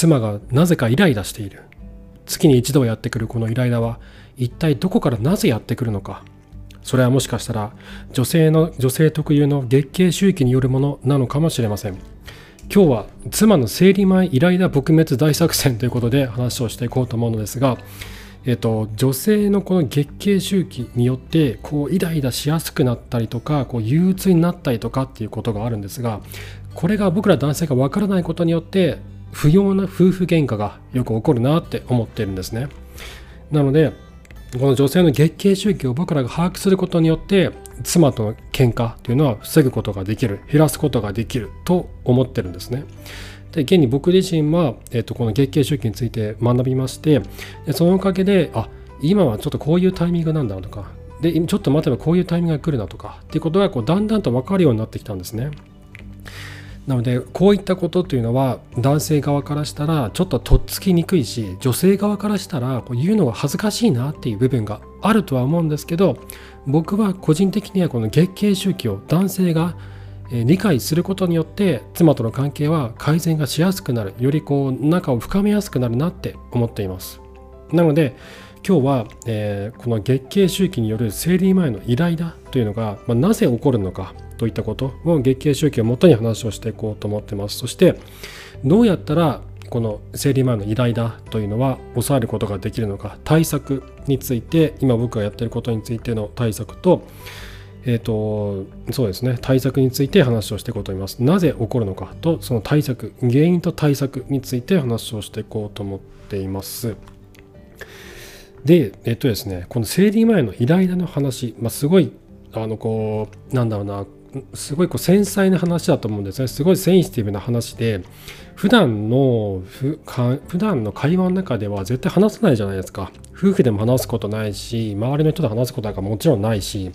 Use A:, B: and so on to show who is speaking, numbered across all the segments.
A: 妻がなぜかイライラしている。月に一度やってくるこのイライラは一体どこからなぜやってくるのか。それはもしかしたら女性の女性特有の月経周期によるものなのかもしれません。今日は妻の生理前イライラ撲滅大作戦ということで話をしていこうと思うのですがえっと、女性のこの月経周期によってこうイライラしやすくなったりとかこう憂鬱になったりとかっていうことがあるんですがこれが僕ら男性がわからないことによって不要な夫婦喧嘩がよく起こるなって思ってるんですね。なのでこの女性の月経周期を僕らが把握することによって妻との喧嘩というのは防ぐことができる減らすことができると思ってるんですね。で現に僕自身は、えー、とこの月経周期について学びましてでそのおかげであ今はちょっとこういうタイミングなんだとかでちょっと待てばこういうタイミングが来るなとかっていうことがこうだんだんと分かるようになってきたんですね。なのでこういったことというのは男性側からしたらちょっととっつきにくいし女性側からしたらこう言うのが恥ずかしいなっていう部分があるとは思うんですけど僕は個人的にはこの月経周期を男性が理解することによって妻との関係は改善がしやすくなるよりこう仲を深めやすくなるなって思っています。なので今日は、えー、この月経周期による生理前のイライラというのが、まあ、なぜ起こるのかといったことを月経周期をもとに話をしていこうと思ってますそしてどうやったらこの生理前のイライラというのは抑えることができるのか対策について今僕がやってることについての対策とえーと、そうですね対策について話をしていこうと思います。なぜ起こるのかとその対策原因と対策について話をしていこうと思っています。でえっ、とですねこの生理前のイライラの話、まあ、すごいあのこうなんだろうなすごいこう繊細な話だと思うんですね。すごいセンシティブな話で普段のふか普段の会話の中では絶対話さないじゃないですか。夫婦でも話すことないし周りの人と話すことなんかもちろんないし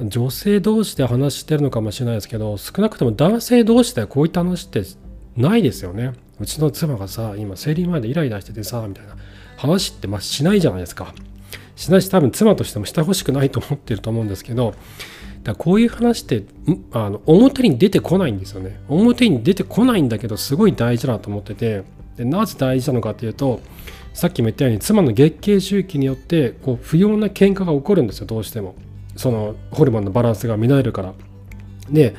A: 女性同士で話してるのかもしれないですけど少なくとも男性同士ではこういった話ってないですよね。うちの妻がさ今生理前でイライラしててさみたいな。話ってまあしないじゃないですか。しないし多分妻としてもしてほしくないと思ってると思うんですけどだこういう話ってあの表に出てこないんですよね。表に出てこないんだけどすごい大事だと思っててでなぜ大事なのかっていうとさっきも言ったように妻の月経周期によってこう不要な喧嘩が起こるんですよどうしても。そのホルモンのバランスが乱れるから。で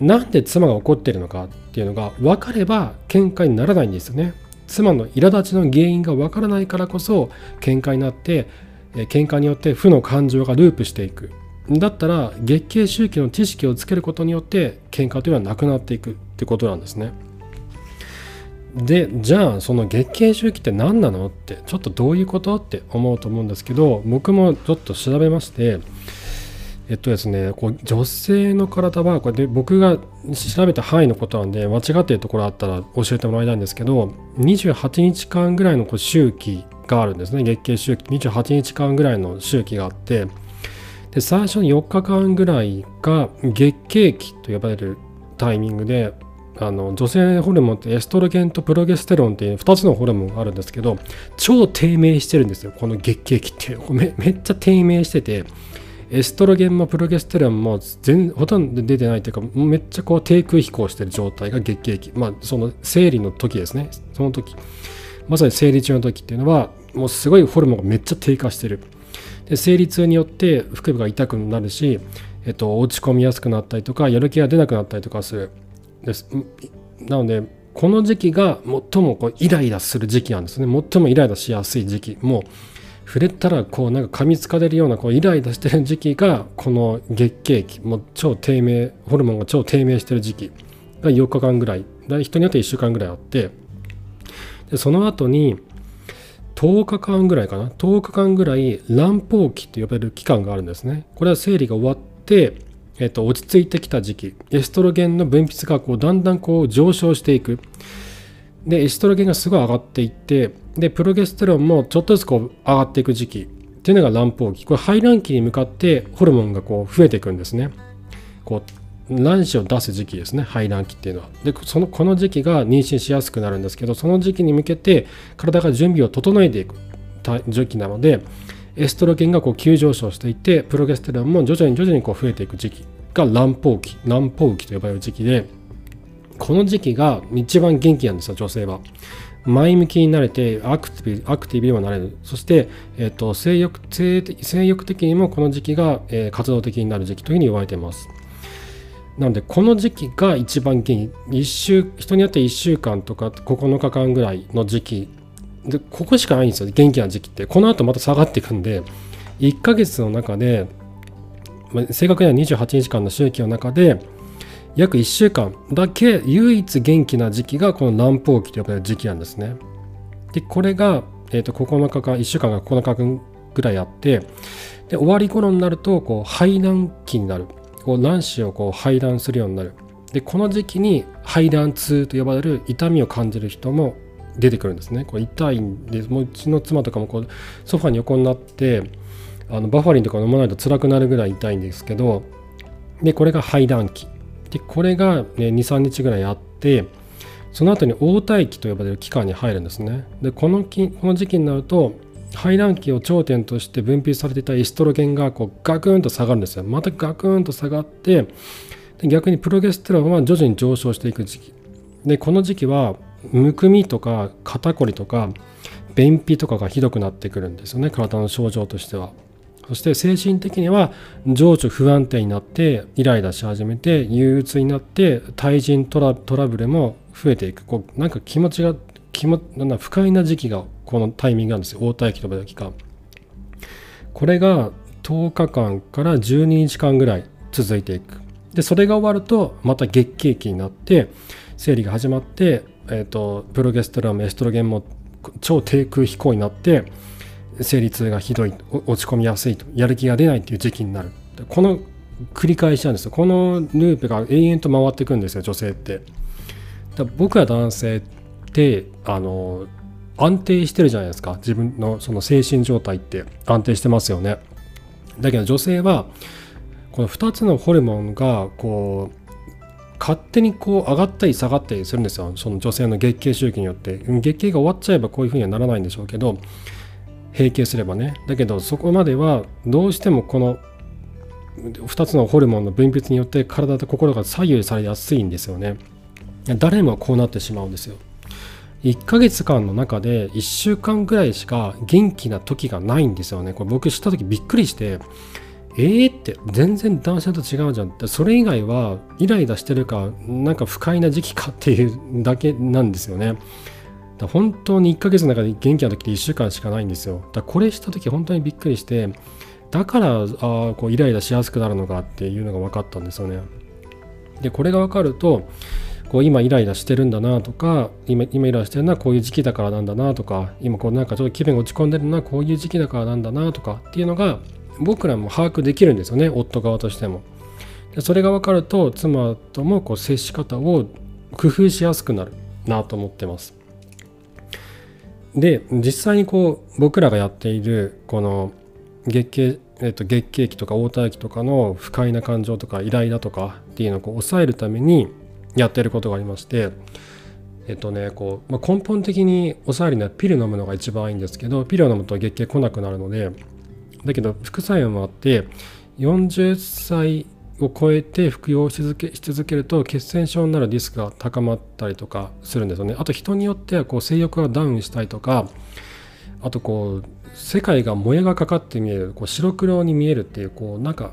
A: なんで妻が怒ってるのかっていうのが分かれば喧嘩にならないんですよね。妻の苛立ちの原因が分からないからこそ喧嘩になって喧嘩によって負の感情がループしていくだったら月経周期の知識をつけることによって喧嘩というのはなくなっていくってことなんですね。でじゃあその月経周期って何なのってちょっとどういうことって思うと思うんですけど僕もちょっと調べましてっとですねこう女性の体はこれで僕が調べた範囲のことなんで間違っているところあったら教えてもらいたいんですけど28日間ぐらいのこう周期があるんですね。月経周期。28日間ぐらいの周期があってで最初の4日間ぐらいが月経期と呼ばれるタイミングであの女性ホルモンってエストロゲンとプロゲステロンっていう2つのホルモンがあるんですけど超低迷してるんですよ。この月経期って。めめっちゃ低迷しててエストロゲンもプロゲステロンも全ほとんど出てないというかめっちゃこう低空飛行してる状態が月経期まあその生理の時ですね。その時。まさに生理中の時っていうのはもうすごいホルモンがめっちゃ低下してる。で生理痛によって腹部が痛くなるし、えっと、落ち込みやすくなったりとかやる気が出なくなったりとかする。です。なのでこの時期が最もこうイライラする時期なんですね。最もイライラしやすい時期。もう触れたらこうなんか噛みつかれるようなこうイライラしてる時期がこの月経期もう超低迷ホルモンが超低迷してる時期が4日間ぐらい。人によって1週間ぐらいあって。でその後に10日間ぐらいかな。10日間ぐらい乱暴期と呼ばれる期間があるんですね。これは生理が終わって、えっと、落ち着いてきた時期。エストロゲンの分泌がこうだんだんこう上昇していく。でエストロゲンがすごい上がっていってでプロゲステロンもちょっとずつこう上がっていく時期。っていうのが乱暴期。これ排卵期に向かってホルモンがこう増えていくんですね。こう卵子を出す時期ですね。排卵期っていうのは。でそのこの時期が妊娠しやすくなるんですけどその時期に向けて体が準備を整えていく時期なのでエストロゲンがこう急上昇していってプロゲステロンも徐々に徐々にこう増えていく時期が卵胞期。卵胞期と呼ばれる時期でこの時期が一番元気なんですよ女性は。前向きになれてアクティブアクティブにもなれる。そして、えーと、性欲性性欲的にもこの時期が、えー、活動的になる時期というふうに言われています。なのでこの時期が一番元気。一週人によって1週間とか9日間ぐらいの時期。でここしかないんですよ。元気な時期って。この後また下がっていくんで1ヶ月の中で、正確には28日間の周期の中で約1週間だけ唯一元気な時期がこの南方期と呼ばれる時期なんですね。でこれが、えー、と9日間1週間が9日間ぐらいあってで終わり頃になるとこう排卵期になる。こう卵子をこう排卵するようになる。でこの時期に排卵痛と呼ばれる痛みを感じる人も出てくるんですね。こう痛いんでもううちの妻とかもこうソファに横になってあのバファリンとか飲まないと辛くなるぐらい痛いんですけどでこれが排卵期。でこれが、ね、23日ぐらいあってその後に黄体期と呼ばれる期間に入るんですね。でこのきこの時期になると排卵期を頂点として分泌されていたエストロゲンがこうガクンと下がるんですよ。またガクンと下がってで逆にプロゲステロンは徐々に上昇していく時期。でこの時期はむくみとか肩こりとか便秘とかがひどくなってくるんですよね。体の症状としては。そして精神的には情緒不安定になってイライラし始めて憂鬱になって対人トラトラブルも増えていく。こうなんか気持ちが気もなん不快な時期がこのタイミングなんですよ。応対期とば期間。これが10日間から12日間ぐらい続いていく。でそれが終わるとまた月経期になって生理が始まって、えーと、プロゲステロンエストロゲンも超低空飛行になって生理痛がひどい落ち込みやすいとやる気が出ないっていう時期になる。この繰り返しなんですよ。このループが永遠と回っていくんですよ女性って。だ僕ら男性ってあの安定してるじゃないですか。自分のその精神状態って。安定してますよね。だけど女性はこの2つのホルモンがこう勝手にこう上がったり下がったりするんですよ。その女性の月経周期によって。月経が終わっちゃえばこういうふうにはならないんでしょうけど閉経すればね。だけどそこまではどうしてもこの2つのホルモンの分泌によって体と心が左右されやすいんですよね。誰もこうなってしまうんですよ。1ヶ月間の中で1週間ぐらいしか元気な時がないんですよね。これ僕知った時びっくりしてえーって全然男性と違うじゃんって。それ以外はイライラしてるかなんか不快な時期かっていうだけなんですよね。だ本当に1ヶ月の中で元気な時って1週間しかないんですよ。だこれした時本当にびっくりしてだからあこうイライラしやすくなるのかっていうのが分かったんですよね。でこれが分かるとこう今イライラしてるんだなとか今今イライラしてるのはこういう時期だからなんだなとか今こうなんかちょっと気分が落ち込んでるのはこういう時期だからなんだなとかっていうのが僕らも把握できるんですよね夫側としても。でそれが分かると妻ともこう接し方を工夫しやすくなるなと思ってます。で実際にこう僕らがやっているこの月経えっと、月経期とか黄体期とかの不快な感情とかイライラとかっていうのをこう抑えるためにやってることがありましてえっとねこう、まあ、根本的に抑えるにはピル飲むのが一番いいんですけどピルを飲むと月経来なくなるのでだけど副作用もあって40歳を超えて服用し続けし続けると血栓症になるリスクが高まったりとかするんですよね。あと人によってはこう性欲がダウンしたりとかあとこう世界がもやがかかって見えるこう白黒に見えるっていうこうなんか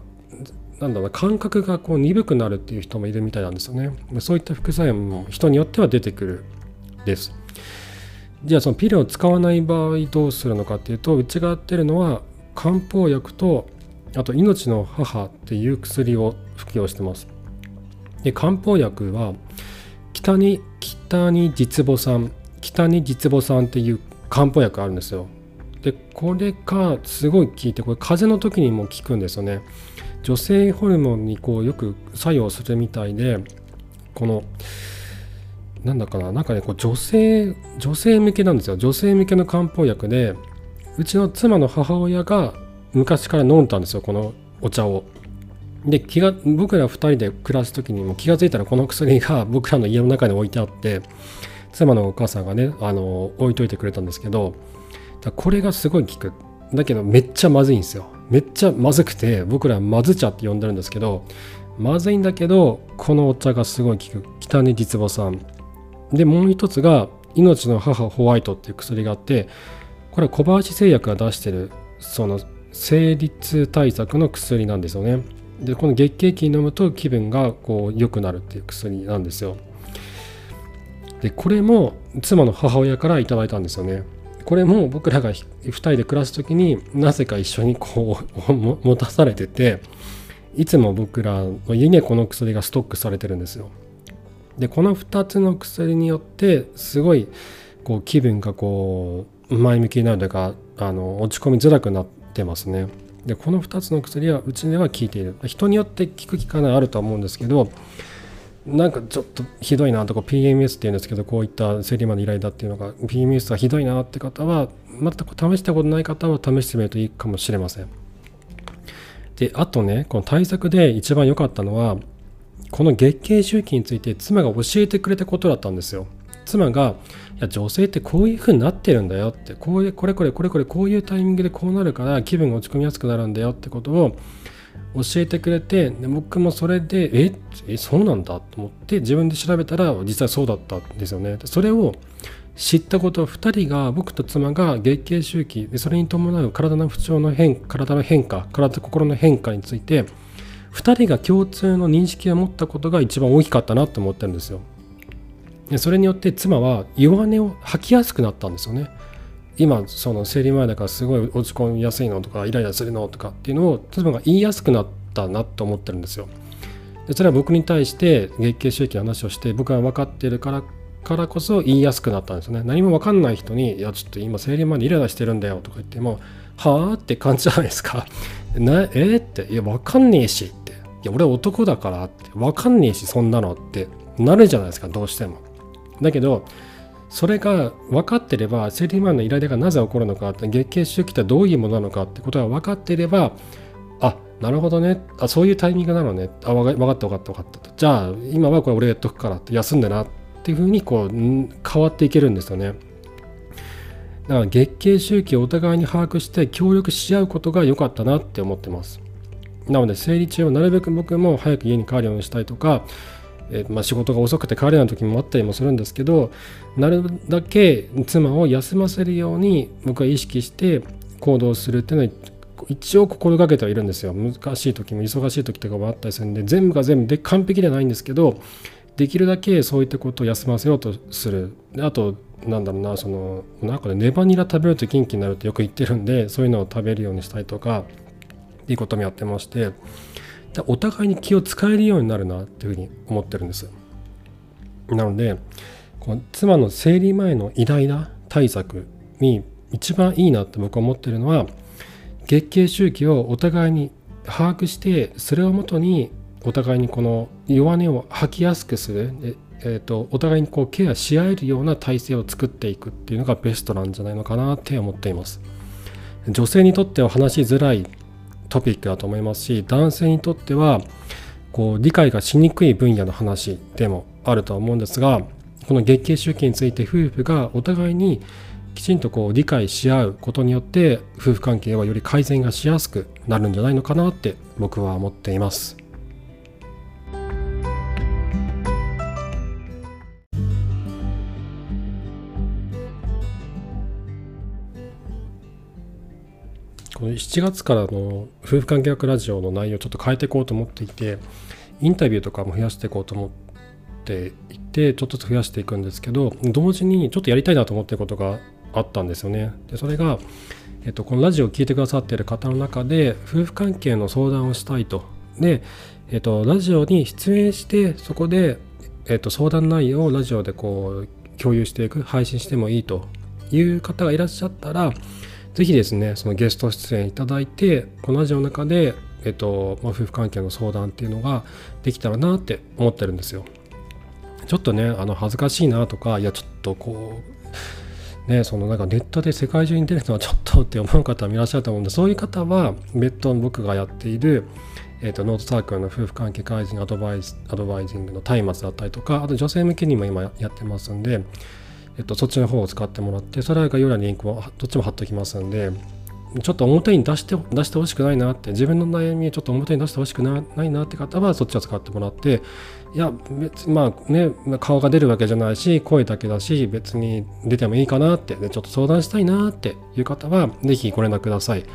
A: なんだろう感覚がこう鈍くなるっていう人もいるみたいなんですよね。そういった副作用も人によっては出てくるです。じゃあそのピルを使わない場合どうするのかっていうとうちがやってるのは漢方薬とあと命の母っていう薬を服用してます。で漢方薬は北に北に実母酸北に実母酸っていう漢方薬あるんですよ。でこれがすごい効いてこれ風邪の時にも効くんですよね。女性ホルモンにこうよく作用するみたいでこのなんだかななんかねこう女性女性向けなんですよ女性向けの漢方薬でうちの妻の母親が昔から飲んだんですよこのお茶を。で気が僕ら2人で暮らす時にも気が付いたらこの薬が 僕らの家の中に置いてあって妻のお母さんがねあの置いといてくれたんですけどこれがすごい効く。だけどめっちゃまずいんですよ。めっちゃまずくて僕らまず茶って呼んでるんですけどまずいんだけどこのお茶がすごい効く。北根実母さん。でもう一つが命の母ホワイトっていう薬があってこれは小林製薬が出してるその生理痛対策の薬なんですよね。でこの月経期に飲むと気分がこう良くなるっていう薬なんですよ。でこれも妻の母親からいいたんですよね。これも僕らが2人で暮らす時になぜか一緒にこう持たされてていつも僕らの家にこの薬がストックされてるんですよ。でこの2つの薬によってすごいこう気分がこう前向きになるというかあの落ち込みづらくなってますね。でこの2つの薬はうちでは効いている。人によって効く効かないあるとは思うんですけどなんかちょっとひどいなとか PMS っていうんですけどこういった生理マの依頼だっていうのが PMS はひどいなって方は全く試したことない方は試してみるといいかもしれません。であとねこの対策で一番良かったのはこの月経周期について妻が教えてくれたことだったんですよ。妻がいや女性ってこういう風になってるんだよってこういうこれこれこれこれこういうタイミングでこうなるから気分が落ち込みやすくなるんだよってことを教えてくれてで僕もそれでええそうなんだと思って自分で調べたら実際そうだったんですよね。それを知ったことを2人が僕と妻が月経周期でそれに伴う体の不調の変体の変化体と心の変化について2人が共通の認識を持ったことが一番大きかったなと思ってるんですよ。それによって妻は弱音を吐きやすくなったんですよね。今その生理前だからすごい落ち込みやすいのとかイライラするのとかっていうのを妻が言いやすくなったなと思ってるんですよ。でそれは僕に対して月経周期の話をして僕は分かってるからからこそ言いやすくなったんですよね。何も分かんない人に「いやちょっと今生理前にイライラしてるんだよ」とか言っても「はあ?」って感じじゃないですか。なえー、って「いや分かんねえし」って「いや俺男だから」って「分かんねえしそんなの」って。なるじゃないですかどうしても。だけどそれが分かってれば生理前のイライラがなぜ起こるのか月経周期ってどういうものなのかってことが分かってればあなるほどね。あそういうタイミングなのね。あ分かった分かった分かった。じゃあ今はこれ俺やっとくから休んでなっていうふうにこう変わっていけるんですよね。だから月経周期をお互いに把握して協力し合うことが良かったなって思ってます。なので生理中はなるべく僕も早く家に帰るようにしたいとかえ、まあ、仕事が遅くて帰れない時もあったりもするんですけどなるだけ妻を休ませるように僕は意識して行動するっていうのは一応心がけてはいるんですよ。難しい時も忙しい時とかもあったりするんで全部が全部で完璧ではないんですけどできるだけそういったことを休ませようとする。であとなんだろうなそのなんかねネバニラ食べると元気になるってよく言ってるんでそういうのを食べるようにしたりとかっていこともやってましてお互いに気を使えるようになるなっていうふうに思ってるんです。なのでこの妻の生理前の偉大な対策に一番いいなって僕は思ってるのは月経周期をお互いに把握してそれをもとにお互いにこの弱音を吐きやすくするえーと、お互いにこうケアし合えるような体制を作っていくっていうのがベストなんじゃないのかなって思っています。女性にとっては話しづらいトピックだと思いますし男性にとってはこう理解がしにくい分野の話でもあるとは思うんですがこの月経周期について夫婦がお互いにきちんとこう理解し合うことによって夫婦関係はより改善がしやすくなるんじゃないのかなって僕は思っています。この7月からの夫婦関係学ラジオの内容をちょっと変えていこうと思っていてインタビューとかも増やしていこうと思っていてちょっとずつ増やしていくんですけど同時にちょっとやりたいなと思ってることがあったんですよね。でそれが、えっと、このラジオを聴いてくださっている方の中で夫婦関係の相談をしたいと。で、えっと、ラジオに出演してそこで、えっと、相談内容をラジオでこう共有していく配信してもいいという方がいらっしゃったらぜひですね、そのゲスト出演いただいて、このラジオの中で、えっと、まあ、夫婦関係の相談っていうのができたらなって思ってるんですよ。ちょっとね、あの恥ずかしいなとか、いや、ちょっとこう、ね、そのなんかネットで世界中に出るのはちょっとって思う方もいらっしゃると思うんで、そういう方は別途僕がやっている、えーと、ノートサークルの夫婦関係改善アドバイスアドバイジングの松明だったりとか、あと女性向けにも今やってますんで、えっと、そっちの方を使ってもらって、それが要はリンクをどっちも貼っときますんで、ちょっと表に出して出してほしくないなって自分の悩みをちょっと表に出してほしくないなって方はそっちを使ってもらっていや別にまあね顔が出るわけじゃないし声だけだし別に出てもいいかなってでちょっと相談したいなっていう方は是非ご連絡ください。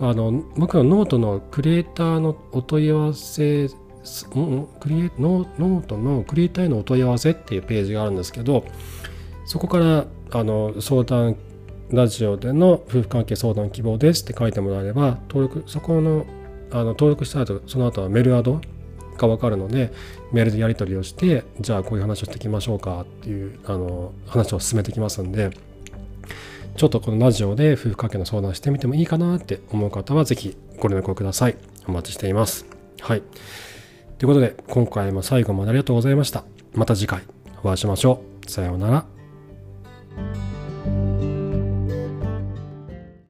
A: あの僕のノートのクリエイターのお問い合わせクリエノートのクリエイターへのお問い合わせっていうページがあるんですけどそこからあの相談ラジオでの夫婦関係相談希望ですって書いてもらえれば登録そこのあの登録した後その後はメールアドが分かるのでメールでやり取りをしてじゃあこういう話をしていきましょうかっていうあの話を進めてきますんでちょっとこのラジオで夫婦関係の相談してみてもいいかなって思う方は是非ご連絡をください。お待ちしています。はい。ということで今回も最後までありがとうございました。また次回お会いしましょう。さようなら。